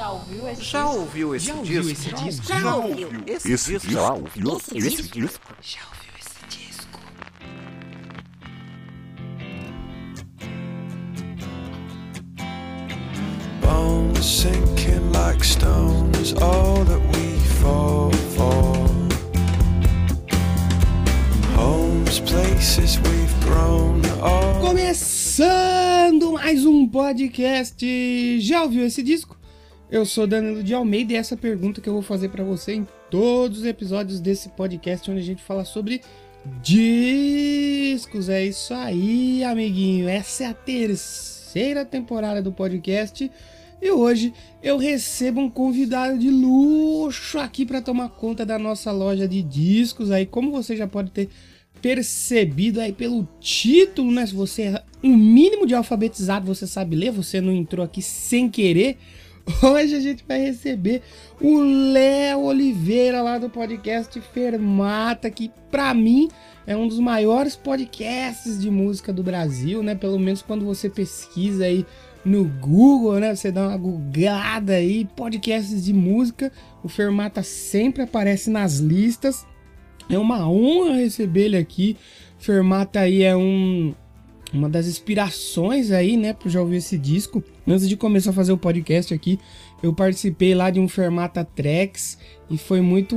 Já ouviu esse Já disco? ouviu esse Já disco? ouviu esse disco? Já ouviu. Esse, Esse disco? já ouviu Esse esse disco? disco? Já ouviu esse disco? Bones sinking like stone is all that we fall for. Homes, places we've grown all. Começando mais um podcast. Já ouviu esse disco? Eu sou Danilo de Almeida e essa pergunta que eu vou fazer pra você em todos os episódios desse podcast onde a gente fala sobre discos. É isso aí, amiguinho. Essa é a terceira temporada do podcast e hoje eu recebo um convidado de luxo aqui para tomar conta da nossa loja de discos. Aí, como você já pode ter percebido aí pelo título, né? Se você é um mínimo de alfabetizado, você sabe ler, você não entrou aqui sem querer. Hoje a gente vai receber o Léo Oliveira lá do podcast Fermata, que pra mim é um dos maiores podcasts de música do Brasil, né? Pelo menos quando você pesquisa aí no Google, né? Você dá uma googada aí, podcasts de música, o Fermata sempre aparece nas listas. É uma honra receber ele aqui. Fermata aí é um uma das inspirações aí, né, pro já ouvir esse disco. Antes de começar a fazer o podcast aqui, eu participei lá de um Fermata Tracks e foi muito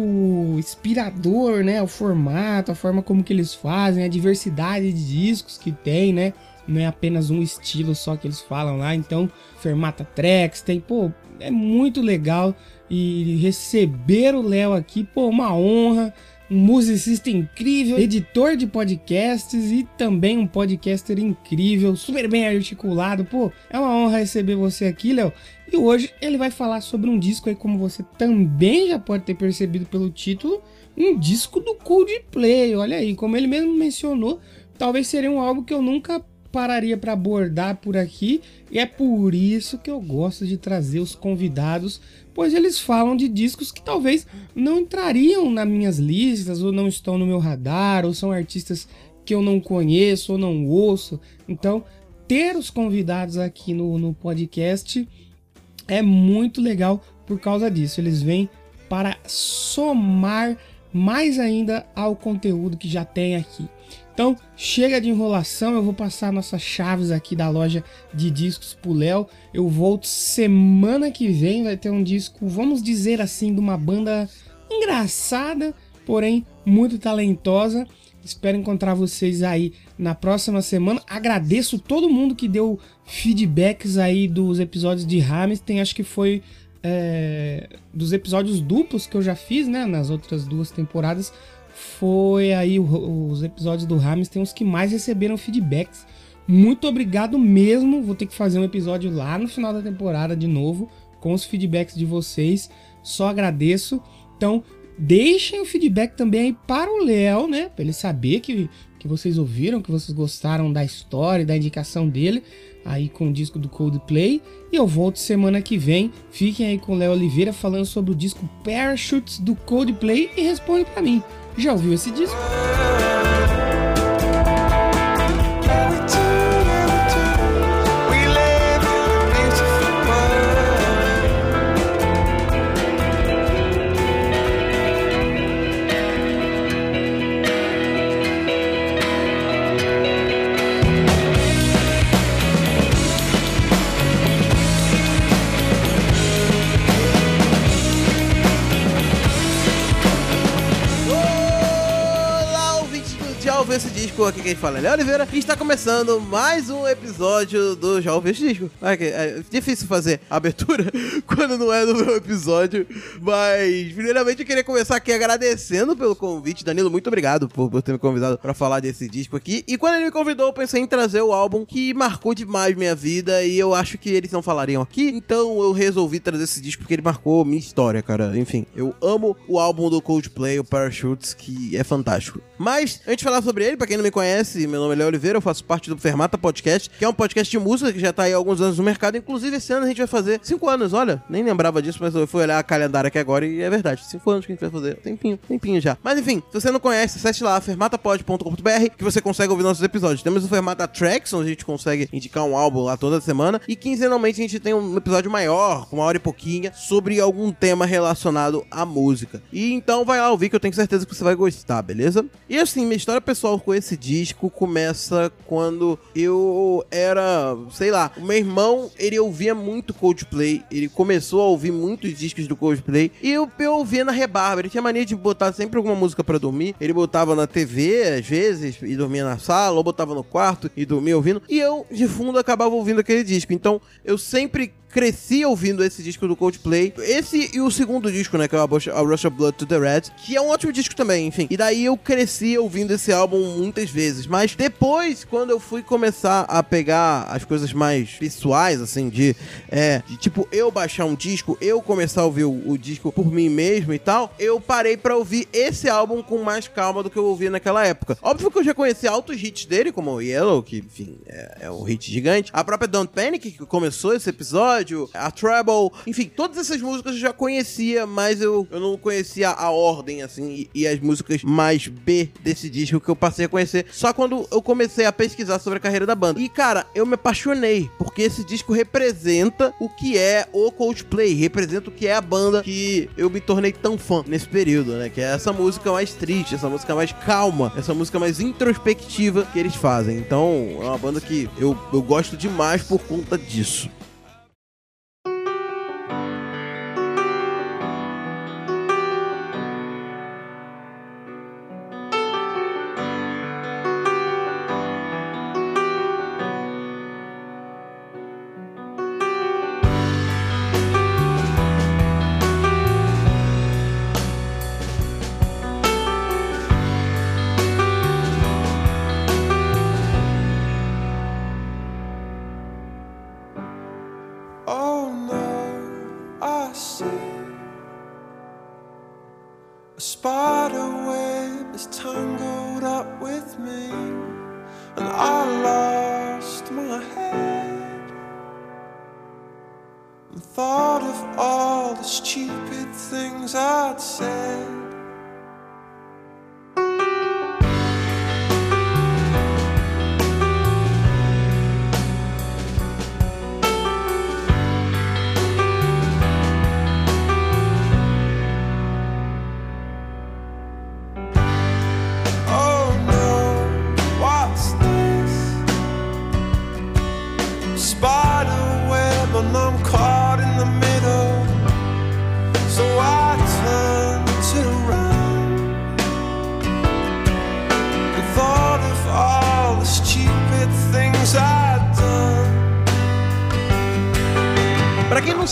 inspirador, né, o formato, a forma como que eles fazem, a diversidade de discos que tem, né? Não é apenas um estilo só que eles falam lá. Então, Fermata Tracks tem, pô, é muito legal e receber o Léo aqui, pô, uma honra musicista incrível, editor de podcasts e também um podcaster incrível, super bem articulado. Pô, é uma honra receber você aqui, Léo. E hoje ele vai falar sobre um disco aí, como você também já pode ter percebido pelo título, um disco do Coldplay. Olha aí, como ele mesmo mencionou, talvez seria um álbum que eu nunca pararia para abordar por aqui, e é por isso que eu gosto de trazer os convidados, pois eles falam de discos que talvez não entrariam nas minhas listas, ou não estão no meu radar, ou são artistas que eu não conheço ou não ouço. Então, ter os convidados aqui no, no podcast é muito legal por causa disso. Eles vêm para somar mais ainda ao conteúdo que já tem aqui. Então, chega de enrolação, eu vou passar nossas chaves aqui da loja de discos pro Léo. Eu volto semana que vem, vai ter um disco, vamos dizer assim, de uma banda engraçada, porém muito talentosa. Espero encontrar vocês aí na próxima semana. Agradeço todo mundo que deu feedbacks aí dos episódios de Hamilton. Acho que foi é, dos episódios duplos que eu já fiz, né? Nas outras duas temporadas foi aí os episódios do tem os que mais receberam feedbacks. Muito obrigado mesmo. Vou ter que fazer um episódio lá no final da temporada de novo com os feedbacks de vocês. Só agradeço. Então, deixem o feedback também aí para o Léo, né? Para ele saber que, que vocês ouviram, que vocês gostaram da história, da indicação dele aí com o disco do Coldplay. E eu volto semana que vem. Fiquem aí com o Léo Oliveira falando sobre o disco Parachutes do Coldplay e responde para mim. Já ouviu esse disco? Disco? Aqui quem fala é Léo Oliveira e está começando mais um episódio do Já esse disco. É, difícil fazer abertura quando não é no meu episódio, mas primeiramente eu queria começar aqui agradecendo pelo convite. Danilo, muito obrigado por, por ter me convidado para falar desse disco aqui. E quando ele me convidou, eu pensei em trazer o álbum que marcou demais minha vida e eu acho que eles não falariam aqui, então eu resolvi trazer esse disco porque ele marcou minha história, cara. Enfim, eu amo o álbum do Coldplay, o Parachutes, que é fantástico. Mas, antes de falar sobre ele, pra quem não me conhece, meu nome é Léo Oliveira, eu faço parte do Fermata Podcast, que é um podcast de música que já tá aí há alguns anos no mercado. Inclusive, esse ano a gente vai fazer cinco anos, olha, nem lembrava disso, mas eu fui olhar a calendário aqui agora e é verdade, cinco anos que a gente vai fazer. Tempinho, tempinho já. Mas enfim, se você não conhece, acesse lá, fermatapod.com.br, que você consegue ouvir nossos episódios. Temos o Fermata Tracks, onde a gente consegue indicar um álbum lá toda semana, e quinzenalmente a gente tem um episódio maior, com uma hora e pouquinha, sobre algum tema relacionado à música. E então vai lá ouvir que eu tenho certeza que você vai gostar, beleza? E assim, minha história pessoal com esse disco começa quando eu era, sei lá, o meu irmão, ele ouvia muito Coldplay, ele começou a ouvir muitos discos do Coldplay, e eu, eu ouvia na rebarba, ele tinha mania de botar sempre alguma música para dormir, ele botava na TV, às vezes, e dormia na sala, ou botava no quarto e dormia ouvindo, e eu, de fundo, acabava ouvindo aquele disco, então eu sempre cresci ouvindo esse disco do Coldplay. Esse e o segundo disco, né, que é Rush, a Rush of Blood to the Red, que é um ótimo disco também, enfim. E daí eu cresci ouvindo esse álbum muitas vezes. Mas depois, quando eu fui começar a pegar as coisas mais pessoais, assim, de, é, de tipo, eu baixar um disco, eu começar a ouvir o, o disco por mim mesmo e tal, eu parei para ouvir esse álbum com mais calma do que eu ouvia naquela época. Óbvio que eu já conhecia altos hits dele, como o Yellow, que, enfim, é, é um hit gigante. A própria Don't Panic, que começou esse episódio, a Treble, enfim, todas essas músicas eu já conhecia, mas eu, eu não conhecia a ordem, assim, e, e, as músicas mais B desse disco que eu passei a conhecer só quando eu comecei a pesquisar sobre a carreira da banda. E, cara, eu me apaixonei, porque esse disco representa o que é o Coldplay, representa o que é a banda que eu me tornei tão fã nesse período, né? Que é essa música mais triste, essa música mais calma, essa música mais introspectiva que eles fazem. Então, é uma banda que eu, eu gosto demais por conta disso. all the stupid things I'd said.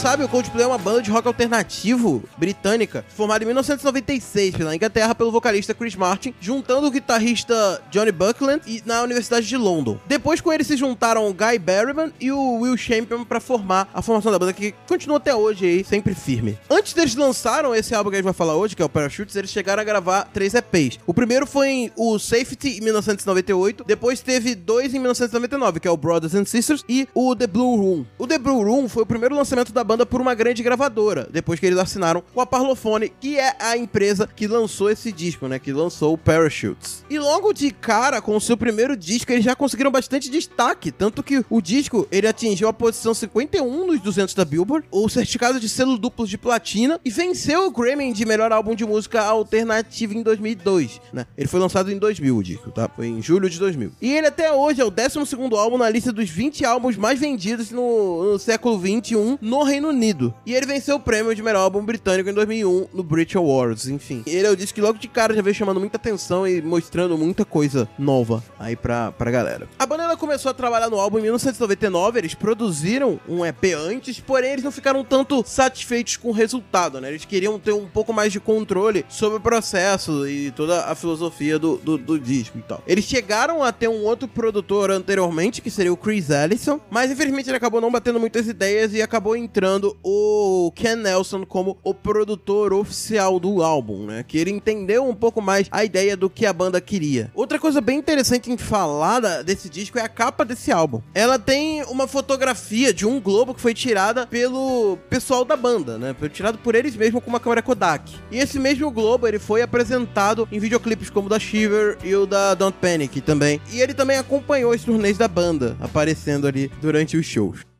Sabe, o Coldplay é uma banda de rock alternativo britânica, formada em 1996 pela Inglaterra pelo vocalista Chris Martin, juntando o guitarrista Johnny Buckland e, na Universidade de London. Depois com eles se juntaram o Guy Berryman e o Will Champion para formar a formação da banda que continua até hoje aí, sempre firme. Antes deles lançaram esse álbum que a gente vai falar hoje, que é o Parachutes, eles chegaram a gravar três EPs. O primeiro foi em o Safety em 1998, depois teve dois em 1999, que é o Brothers and Sisters e o The Blue Room. O The Blue Room foi o primeiro lançamento da banda por uma grande gravadora, depois que eles assinaram com a Parlophone, que é a empresa que lançou esse disco, né? Que lançou o Parachutes. E logo de cara, com o seu primeiro disco, eles já conseguiram bastante destaque, tanto que o disco ele atingiu a posição 51 nos 200 da Billboard, o certificado de selo duplo de platina e venceu o Grammy de melhor álbum de música alternativa em 2002, né? Ele foi lançado em 2000 o disco, tá? Foi em julho de 2000. E ele até hoje é o 12 álbum na lista dos 20 álbuns mais vendidos no, no século 21 no Reino Unido. E ele venceu o prêmio de melhor álbum britânico em 2001 no Brit Awards, enfim. Ele é o disco que logo de cara já veio chamando muita atenção e mostrando muita coisa nova aí pra, pra galera. A banda começou a trabalhar no álbum em 1999, eles produziram um EP antes, porém eles não ficaram tanto satisfeitos com o resultado, né? Eles queriam ter um pouco mais de controle sobre o processo e toda a filosofia do, do, do disco e tal. Eles chegaram a ter um outro produtor anteriormente, que seria o Chris Ellison, mas infelizmente ele acabou não batendo muitas ideias e acabou acabou entrando o Ken Nelson como o produtor oficial do álbum, né? Que ele entendeu um pouco mais a ideia do que a banda queria. Outra coisa bem interessante em falar desse disco é a capa desse álbum. Ela tem uma fotografia de um globo que foi tirada pelo pessoal da banda, né? Foi tirado por eles mesmos com uma câmera Kodak. E esse mesmo globo ele foi apresentado em videoclipes como o da Shiver e o da Don't Panic também. E ele também acompanhou os turnês da banda, aparecendo ali durante os shows.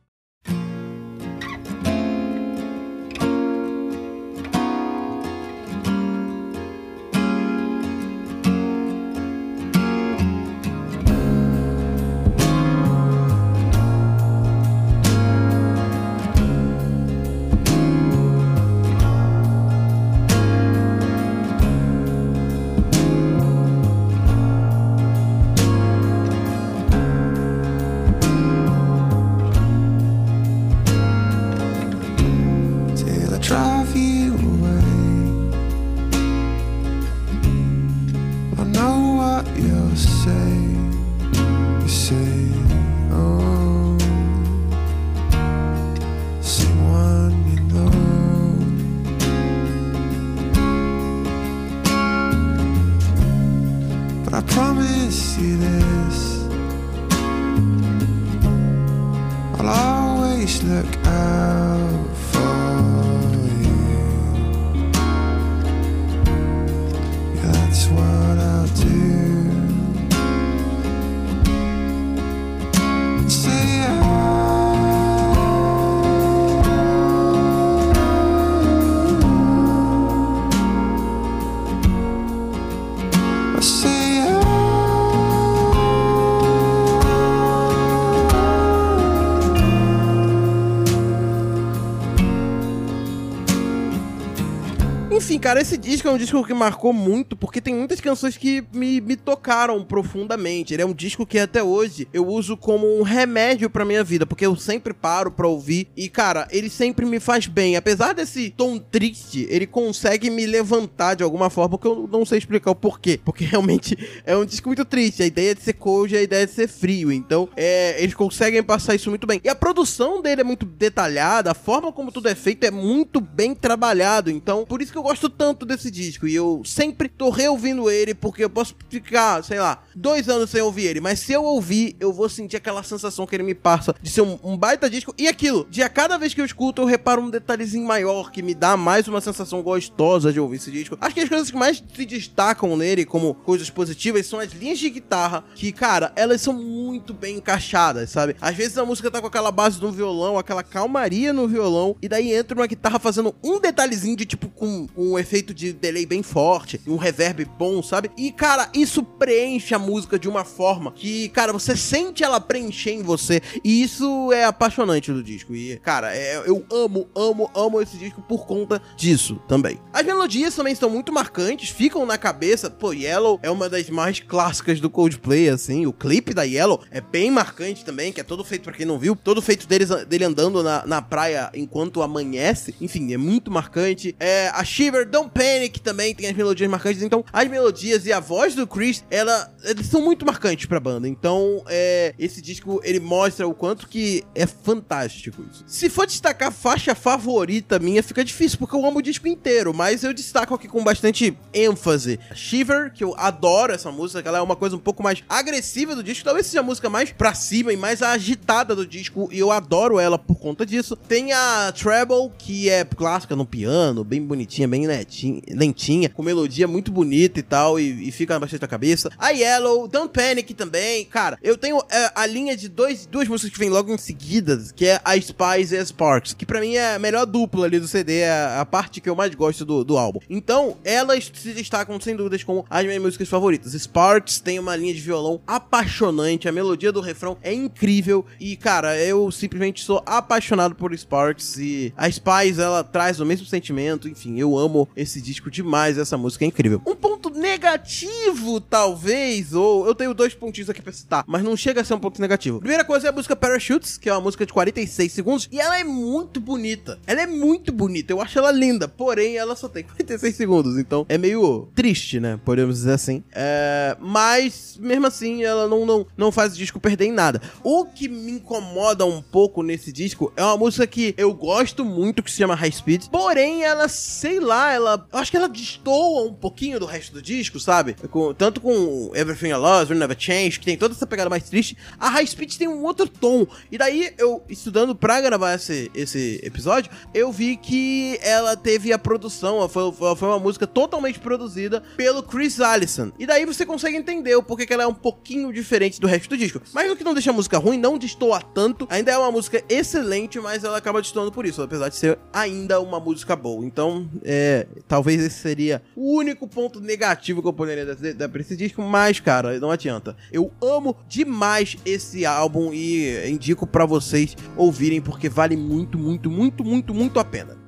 work. Cara, esse disco é um disco que marcou muito, porque tem muitas canções que me, me tocaram profundamente. Ele é um disco que até hoje eu uso como um remédio pra minha vida, porque eu sempre paro pra ouvir e, cara, ele sempre me faz bem. Apesar desse tom triste, ele consegue me levantar de alguma forma, que eu não sei explicar o porquê. Porque realmente é um disco muito triste. A ideia de ser cold e a ideia de ser frio. Então, é, eles conseguem passar isso muito bem. E a produção dele é muito detalhada, a forma como tudo é feito é muito bem trabalhado. Então, por isso que eu gosto tanto desse disco. E eu sempre tô reouvindo ele, porque eu posso ficar, sei lá, dois anos sem ouvir ele. Mas se eu ouvir, eu vou sentir aquela sensação que ele me passa de ser um, um baita disco. E aquilo, de a cada vez que eu escuto, eu reparo um detalhezinho maior que me dá mais uma sensação gostosa de ouvir esse disco. Acho que as coisas que mais se destacam nele como coisas positivas são as linhas de guitarra, que, cara, elas são muito bem encaixadas, sabe? Às vezes a música tá com aquela base do violão, aquela calmaria no violão, e daí entra uma guitarra fazendo um detalhezinho de tipo com, com um efeito de delay bem forte, um reverb bom, sabe? E, cara, isso preenche a música de uma forma que, cara, você sente ela preencher em você, e isso é apaixonante do disco. E, cara, é- eu amo, amo, amo esse disco por conta disso também. As melodias também são muito marcantes, ficam na cabeça. Pô, Yellow é uma das mais clássicas do Coldplay, assim. O clipe da Yellow é bem marcante também, que é todo feito pra quem não viu, todo feito deles, dele andando na, na praia enquanto amanhece. Enfim, é muito marcante. É, a Shiver, Don't Panic também tem as melodias marcantes. Então, as melodias e a voz do Chris, ela, eles são muito marcantes pra banda. Então, é, esse disco, ele mostra o quanto que é fantástico isso. Se for destacar a faixa favorita minha, fica difícil, porque eu amo o disco inteiro, mas eu destaco aqui com bastante ênfase. Shiver, que eu adoro essa música, que ela é uma coisa um pouco mais agressiva do disco, talvez seja a música mais pra cima e mais agitada do disco, e eu adoro ela por conta disso. Tem a Treble, que é clássica no piano, bem bonitinha, bem netinha, lentinha, com melodia muito bonita e tal, e, e fica bastante na cabeça. A Yellow, Don't Panic também, cara, eu tenho é, a linha de dois, duas músicas que vem logo em seguida, que é a Spice e a Sparks, que pra mim é a melhor dupla ali do CD, é a, parte que eu mais gosto do, do álbum. Então, elas se destacam sem dúvidas como as minhas músicas favoritas. Sparks tem uma linha de violão apaixonante, a melodia do refrão é incrível e, cara, eu simplesmente sou apaixonado por Sparks e a Spice, ela traz o mesmo sentimento, enfim, eu amo esse disco demais, essa música é incrível. Um ponto negativo talvez, ou eu tenho dois pontinhos aqui pra citar, mas não chega a ser um ponto negativo. Primeira coisa é a música Parachutes, que é uma música de 46 segundos, e ela é muito bonita. Ela é muito bonita, eu acho ela linda, porém ela só tem 46 segundos, então é meio triste, né? Podemos dizer assim. É, mas, mesmo assim, ela não, não, não faz o disco perder em nada. O que me incomoda um pouco nesse disco é uma música que eu gosto muito, que se chama High Speed, porém ela, sei lá, ela. Eu acho que ela destoa um pouquinho do resto do disco, sabe? Com, tanto com Everything I Lost, Will Never Change, que tem toda essa pegada mais triste, a High Speed tem um outro tom. E daí, eu, estudando pra gravar esse, esse episódio, eu vi que ela teve a produção, foi, foi uma música totalmente produzida pelo Chris Allison. E daí você consegue entender o porquê que ela é um pouquinho diferente do resto do disco. Mas o que não deixa a música ruim, não destoa tanto. Ainda é uma música excelente, mas ela acaba destoando por isso, apesar de ser ainda uma música boa. Então, é, talvez esse seria o único ponto negativo que eu poderia dar, pra esse disco, mas, cara, não adianta. Eu amo demais esse álbum e indico para vocês ouvirem, porque vale muito, muito, muito, muito, muito a pena.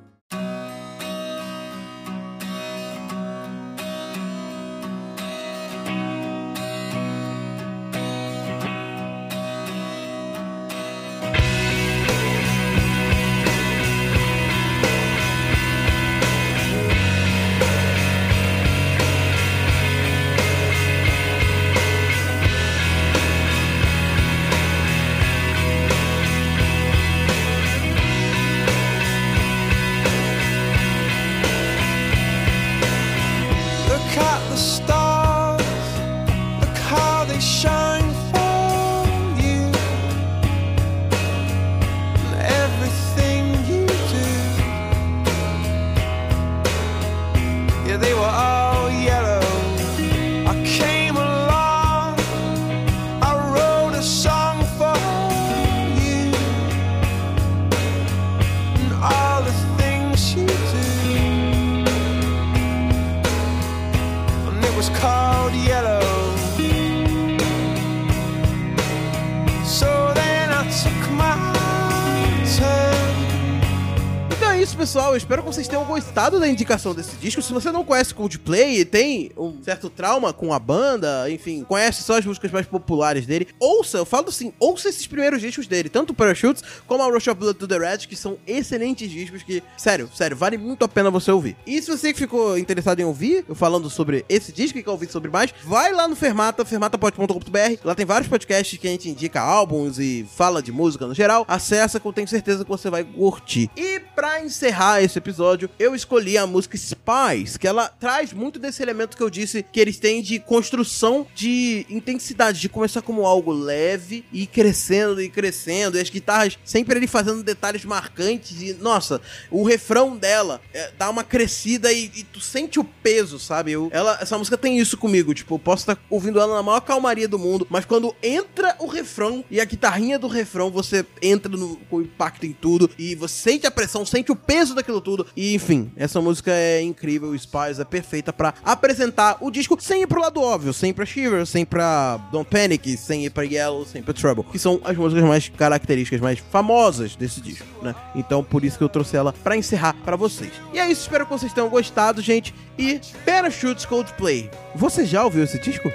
Gostado da indicação desse disco. Se você não conhece Coldplay e tem um certo trauma com a banda, enfim, conhece só as músicas mais populares dele, ouça, eu falo assim, ouça esses primeiros discos dele, tanto Parachutes como a Rush of Blood to the Red, que são excelentes discos que, sério, sério, vale muito a pena você ouvir. E se você que ficou interessado em ouvir, eu falando sobre esse disco e quer ouvir sobre mais, vai lá no Fermata, fermatapod.com.br. Lá tem vários podcasts que a gente indica álbuns e fala de música no geral. Acessa que eu tenho certeza que você vai curtir. E pra encerrar esse episódio, eu a música Spies, que ela traz muito desse elemento que eu disse que eles têm de construção de intensidade, de começar como algo leve e crescendo e crescendo, e as guitarras sempre ali fazendo detalhes marcantes e, nossa, o refrão dela é, dá uma crescida e, e tu sente o peso, sabe? Eu, ela, essa música tem isso comigo, tipo, eu posso estar ouvindo ela na maior calmaria do mundo, mas quando entra o refrão e a guitarrinha do refrão, você entra no, com impacto em tudo e você sente a pressão, sente o peso daquilo tudo. E enfim, essa música é incrível, o Spies é perfeita pra apresentar o disco sem ir pro lado óbvio, sem ir pra Shiver, sem ir pra Don't Panic, sem ir pra Yellow, sem ir pra Trouble, que são as músicas mais características, mais famosas desse disco, né? Então por isso que eu trouxe ela pra encerrar pra vocês. E é isso, espero que vocês tenham gostado, gente. E Parachutes Coldplay. Você já ouviu esse disco?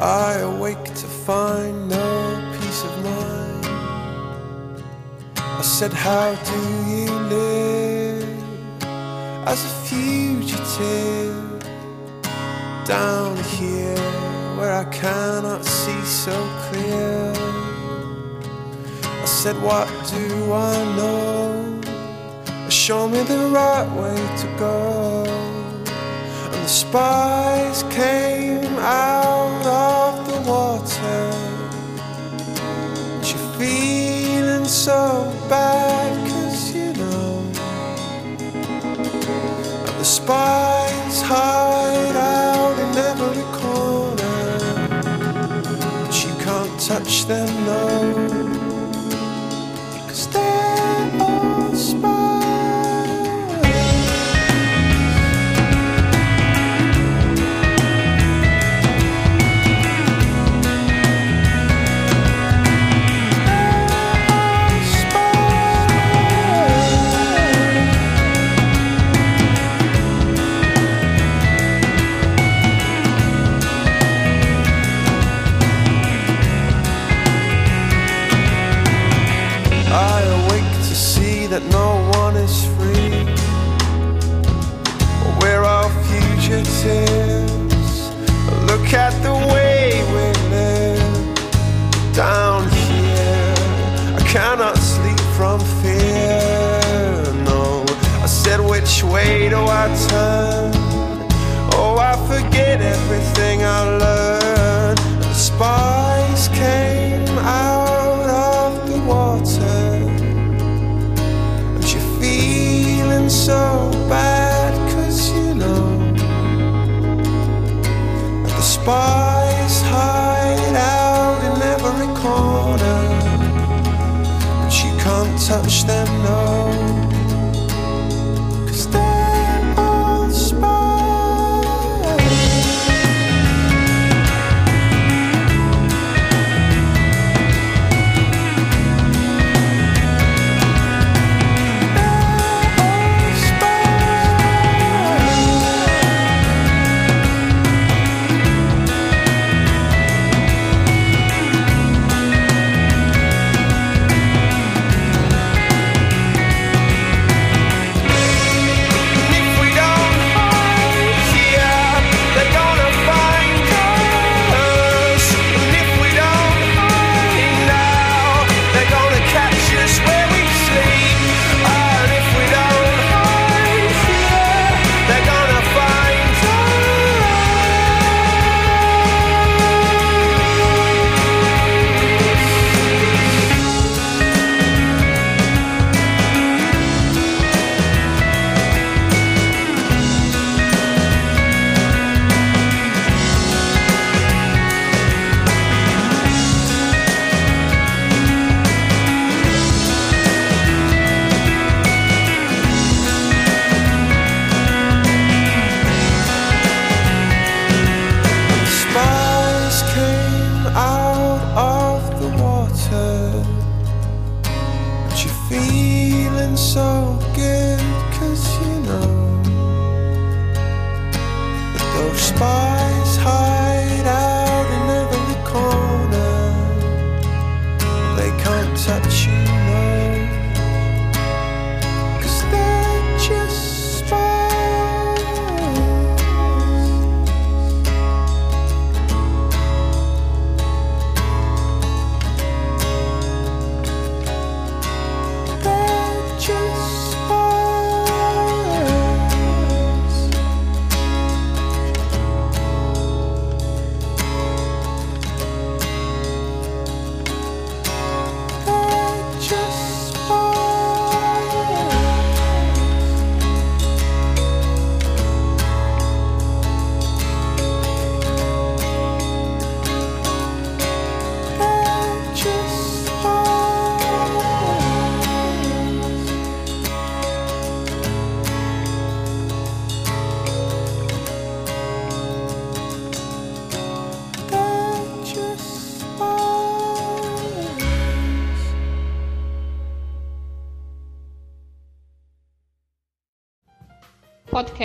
I awake to find no peace of mind. I said, How do you live as a fugitive down here where I cannot see so clear? I said, What do I know? Show me the right way to go. And the spies came out so bad, cause you know. And the spies fugitives. Look at the way we live down here. I cannot sleep from fear. No, I said, which way do I turn? Oh, I forget everything I learned. Spies hide out in every corner. But you can't touch them, no.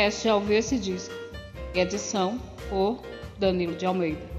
Podcast Já ouviu esse disco? Edição por Danilo de Almeida.